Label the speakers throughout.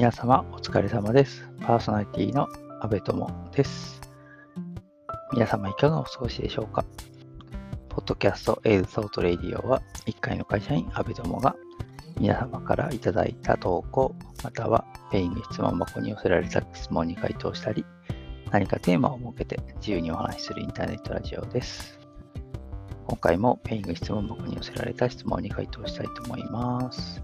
Speaker 1: 皆様お疲れ様です。パーソナリティの阿部友です。皆様いかがお過ごしでしょうか？ポッドキャスト A's Thought Radio は一介の会社員阿部友が皆様からいただいた投稿または Peing質問箱に寄せられた質問に回答したり何かテーマを設けて自由にお話しするインターネットラジオです。今回も Peing質問箱に寄せられた質問に回答したいと思います。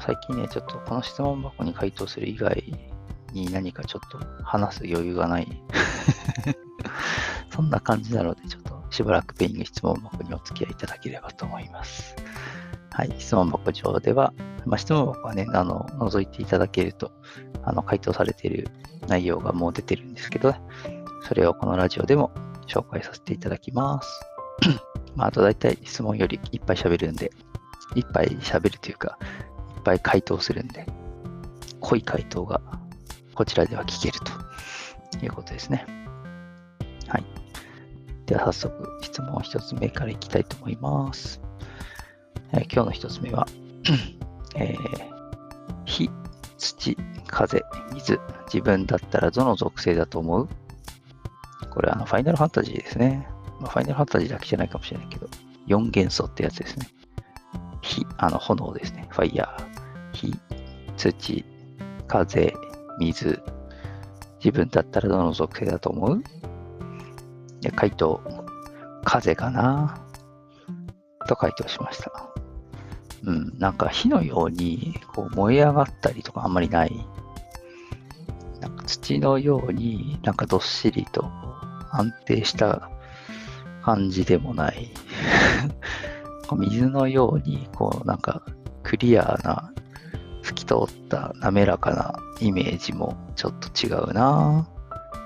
Speaker 1: 最近ね、ちょっとこの質問箱に回答する以外に何かちょっと話す余裕がない。そんな感じなので、ちょっとしばらくペイング質問箱にお付き合いいただければと思います。はい、質問箱上では、まあ、質問箱はね、あの、覗いていただけると、あの、回答されている内容がもう出てるんですけど、ね、それをこのラジオでも紹介させていただきます。まあ、あと大体質問よりいっぱい喋るんで、いっぱい喋るというか、っぱい回答するんで、濃い回答がこちらでは聞けるということですね。はい。では早速質問一つ目からいきたいと思います。えー今日の一つ目は、えー火、土、風、水、自分だったらどの属性だと思う？これあのファイナルファンタジーですね。まあ、ファイナルファンタジーだけじゃないかもしれないけど、4元素ってやつですね。火、あの炎ですね。ファイヤー。火、土、風、水。自分だったらどの属性だと思う？で回答、風かな？と回答しました。うん、なんか火のようにこう燃え上がったりとかあんまりない。なんか土のようになんかどっしりと安定した感じでもない。水のようにこうなんかクリアな透き通った滑らかなイメージもちょっと違うな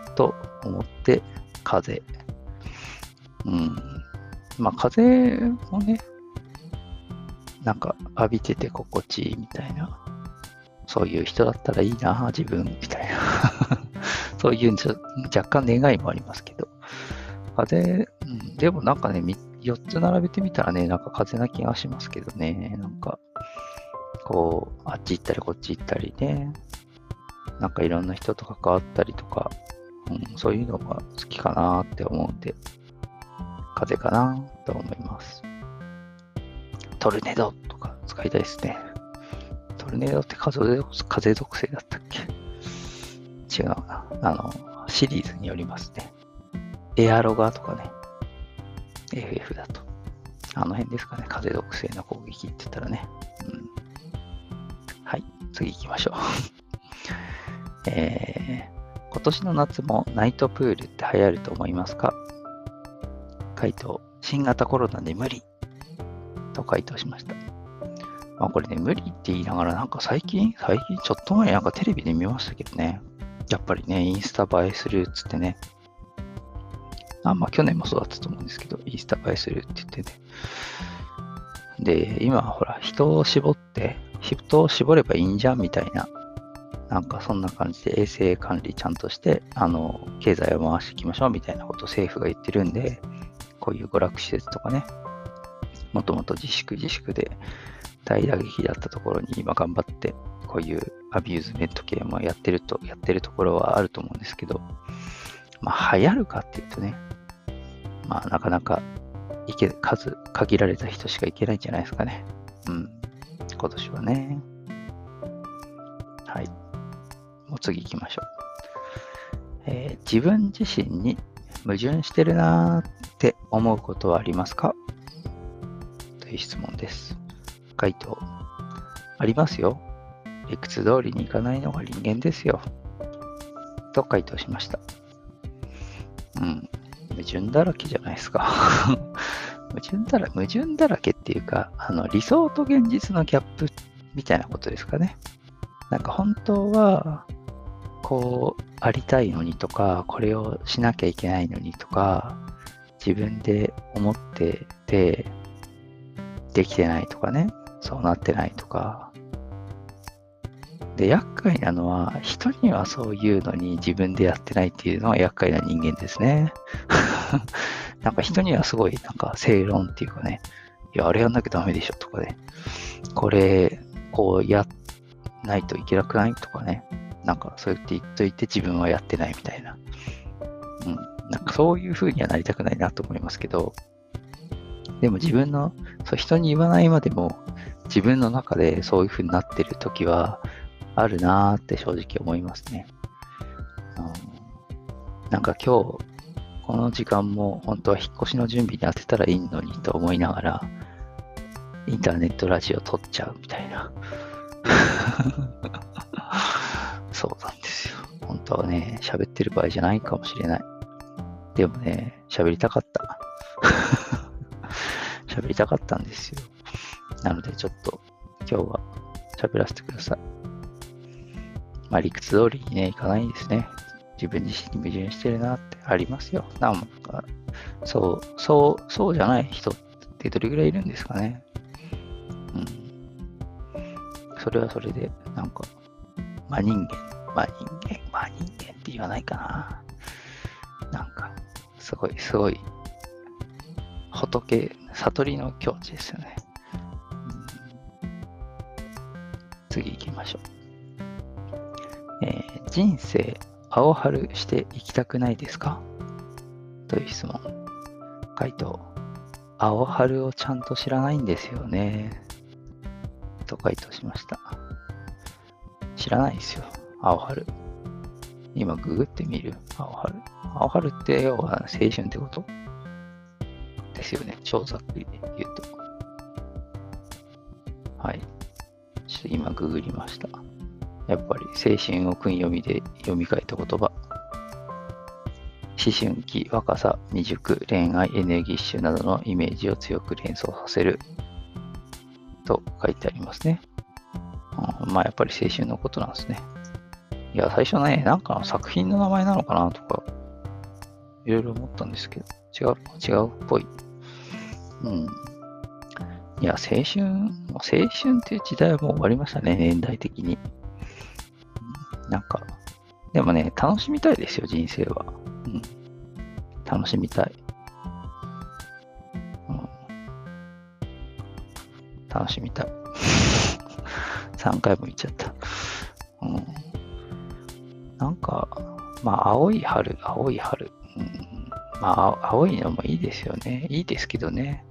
Speaker 1: ぁと思って風。うん。まあ風もね、なんか浴びてて心地いいみたいな。そういう人だったらいいなぁ自分みたいな。そういうちょ若干願いもありますけど。風、うん、でもなんかね、4つ並べてみたらね、なんか風な気がしますけどね。なんか、こう、あっち行ったりこっち行ったりね。なんかいろんな人と関わったりとか、うん、そういうのが好きかなって思うんで、風かなと思います。トルネードとか使いたいですね。トルネードって風風属性だったっけ？違うな。あの、シリーズによりますね。エアロガとかね。FF だと。あの辺ですかね。風属性の攻撃って言ったらね。次行きましょう。えー、今年の夏もナイトプールって流行ると思いますか？回答。新型コロナで無理。と回答しました。まあこれね、無理って言いながら、なんか最近、最近ちょっと前なんかテレビで見ましたけどね。やっぱりね、インスタ映えするっつってね。あ、まあ去年もそうだったと思うんですけど、インスタ映えするって言ってね。で、今ほら、人を絞って、人を絞ればいいんじゃんみたいな、なんかそんな感じで衛生管理ちゃんとして、あの、経済を回していきましょうみたいなことを政府が言ってるんで、こういう娯楽施設とかね、もともと自粛自粛で大打撃だったところに今頑張って、こういうアミューズメント系もやってると、やってるところはあると思うんですけど、まあ流行るかっていうとね、まあなかなかいけ数限られた人しか行けないんじゃないですかね。うん。今年はね。はい。もう次行きましょう。えー自分自身に矛盾してるなーって思うことはありますか？という質問です。回答。ありますよ。理屈通りにいかないのが人間ですよ。と回答しました。うん。矛盾だらけじゃないですか。矛盾だら、矛盾だらけっていうか、あの、理想と現実のギャップみたいなことですかね。なんか本当は、こう、ありたいのにとか、これをしなきゃいけないのにとか、自分で思ってて、できてないとかね、そうなってないとか。で、厄介なのは、人にはそういうのに自分でやってないっていうのは厄介な人間ですね。なんか人にはすごい、なんか正論っていうかね、いや、あれやんなきゃダメでしょとかね、これ、こうや、ないといけなくないとかね。なんかそうやって言っといて自分はやってないみたいな。うん。なんかそういう風にはなりたくないなと思いますけど、でも自分の、そう人に言わないまでも自分の中でそういう風になってる時はあるなーって正直思いますね。うん、なんか今日、この時間も本当は引っ越しの準備に当てたらいいのにと思いながら、インターネットラジオ撮っちゃうみたいな。そうなんですよ。本当はね、喋ってる場合じゃないかもしれない。でもね、喋りたかった。喋りたかったんですよ。なのでちょっと今日は喋らせてください。まあ理屈通りにね、いかないんですね。自分自身に矛盾してるなってありますよ。なんか、そう、そう、そうじゃない人ってどれぐらいいるんですかね。うん。それはそれで、なんか、真人間、真人間、真人間って言わないかな。なんか、すごい、すごい、仏、悟りの境地ですよね。うん次行きましょう。えー、人生、青春していきたくないですか？という質問。回答。青春をちゃんと知らないんですよね。と回答しました。知らないですよ。青春。今ググってみる。青春。青春って要は青春ってこと？ですよね。超ざっくりで言うと。はい。ちょっと今ググりました。やっぱり青春を訓読みで読み替えた言葉。思春期、若さ、未熟、恋愛、エネルギッシュなどのイメージを強く連想させると書いてありますね。うん、まあやっぱり青春のことなんですね。いや、最初ね、なんか作品の名前なのかなとか、いろいろ思ったんですけど、違う、違うっぽい。うん。いや、青春、青春っていう時代はもう終わりましたね、年代的に。なんか、でもね、楽しみたいですよ、人生は。うん。楽しみたい。うん。楽しみたい。3回も言っちゃった。うん。なんか、まあ、青い春、青い春。うん。まあ、青いのもいいですよね。いいですけどね。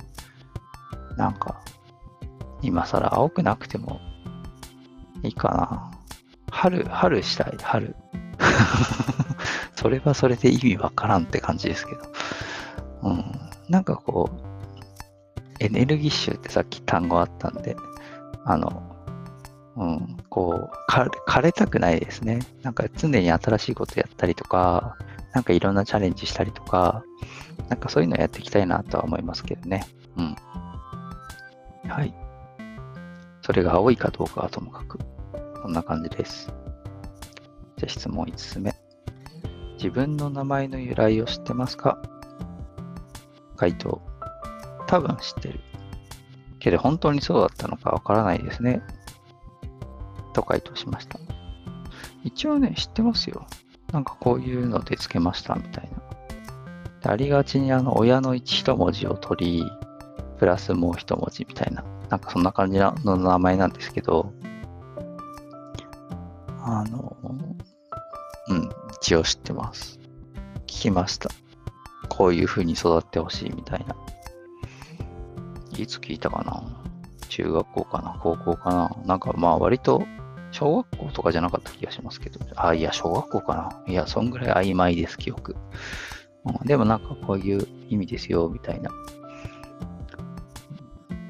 Speaker 1: なんか、今更青くなくてもいいかな。春、春したい、春。それはそれで意味わからんって感じですけど。うん。なんかこう、エネルギッシュってさっき単語あったんで、あの、うん、こう、枯れたくないですね。なんか常に新しいことやったりとか、なんかいろんなチャレンジしたりとか、なんかそういうのやっていきたいなとは思いますけどね。うん。はい。それが青いかどうかはともかく、こんな感じです。じゃあ質問5つ目。自分の名前の由来を知ってますか？回答。多分知ってる。けど本当にそうだったのかわからないですね。と回答しました。一応ね、知ってますよ。なんかこういうのでつけましたみたいな。でありがちにあの親の一文字を取り、プラスもう一文字みたいな、なんかそんな感じの名前なんですけど、あの、うん、一応知ってます。聞きました。こういう風に育ってほしいみたいな。いつ聞いたかな？中学校かな？高校かな？なんかまあ割と小学校とかじゃなかった気がしますけど。あ、いや、小学校かな？いや、そんぐらい曖昧です、記憶。うん、でもなんかこういう意味ですよ、みたいな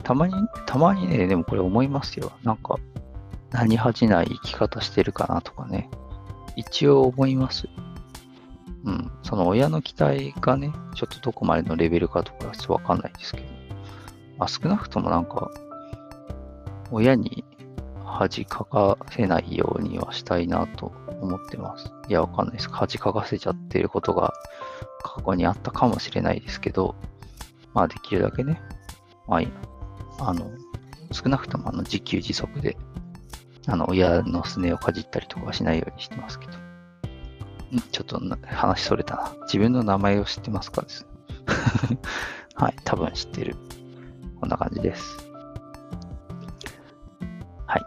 Speaker 1: たまに、たまにね、でもこれ思いますよ。なんか、何恥じない生き方してるかなとかね。一応思います。うん。その親の期待がね、ちょっとどこまでのレベルかとかちょっとわかんないですけど。まあ、少なくともなんか、親に恥かかせないようにはしたいなと思ってます。いや、わかんないです。恥かかせちゃってることが過去にあったかもしれないですけど、まあできるだけね、まああの、少なくともあの自給自足で、あの、親のすねをかじったりとかはしないようにしてますけど。ちょっと話それたな。自分の名前を知ってますかです。はい、多分知ってる。こんな感じです。はい。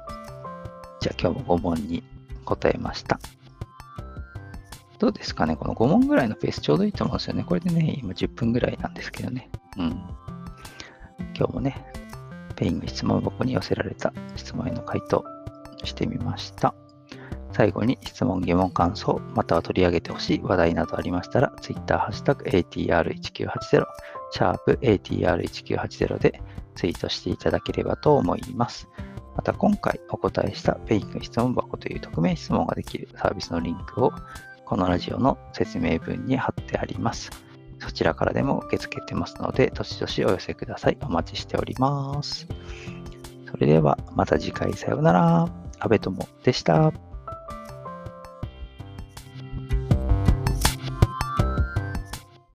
Speaker 1: じゃあ今日も5問に答えました。どうですかね？この5問ぐらいのペースちょうどいいと思うんですよね。これでね、今10分ぐらいなんですけどね。うん。今日もね、 Peing質問箱に寄せられた質問への回答してみました。最後に質問、疑問、感想、または取り上げてほしい話題などありましたら、Twitter、ハッシュタグ ATR1980、シャープ ATR1980 でツイートしていただければと思います。また今回お答えした Peing質問箱という匿名質問ができるサービスのリンクをこのラジオの説明文に貼ってあります。そちらからでも受け付けてますので、どしどしお寄せください。お待ちしております。それではまた次回さようなら。安部友でした。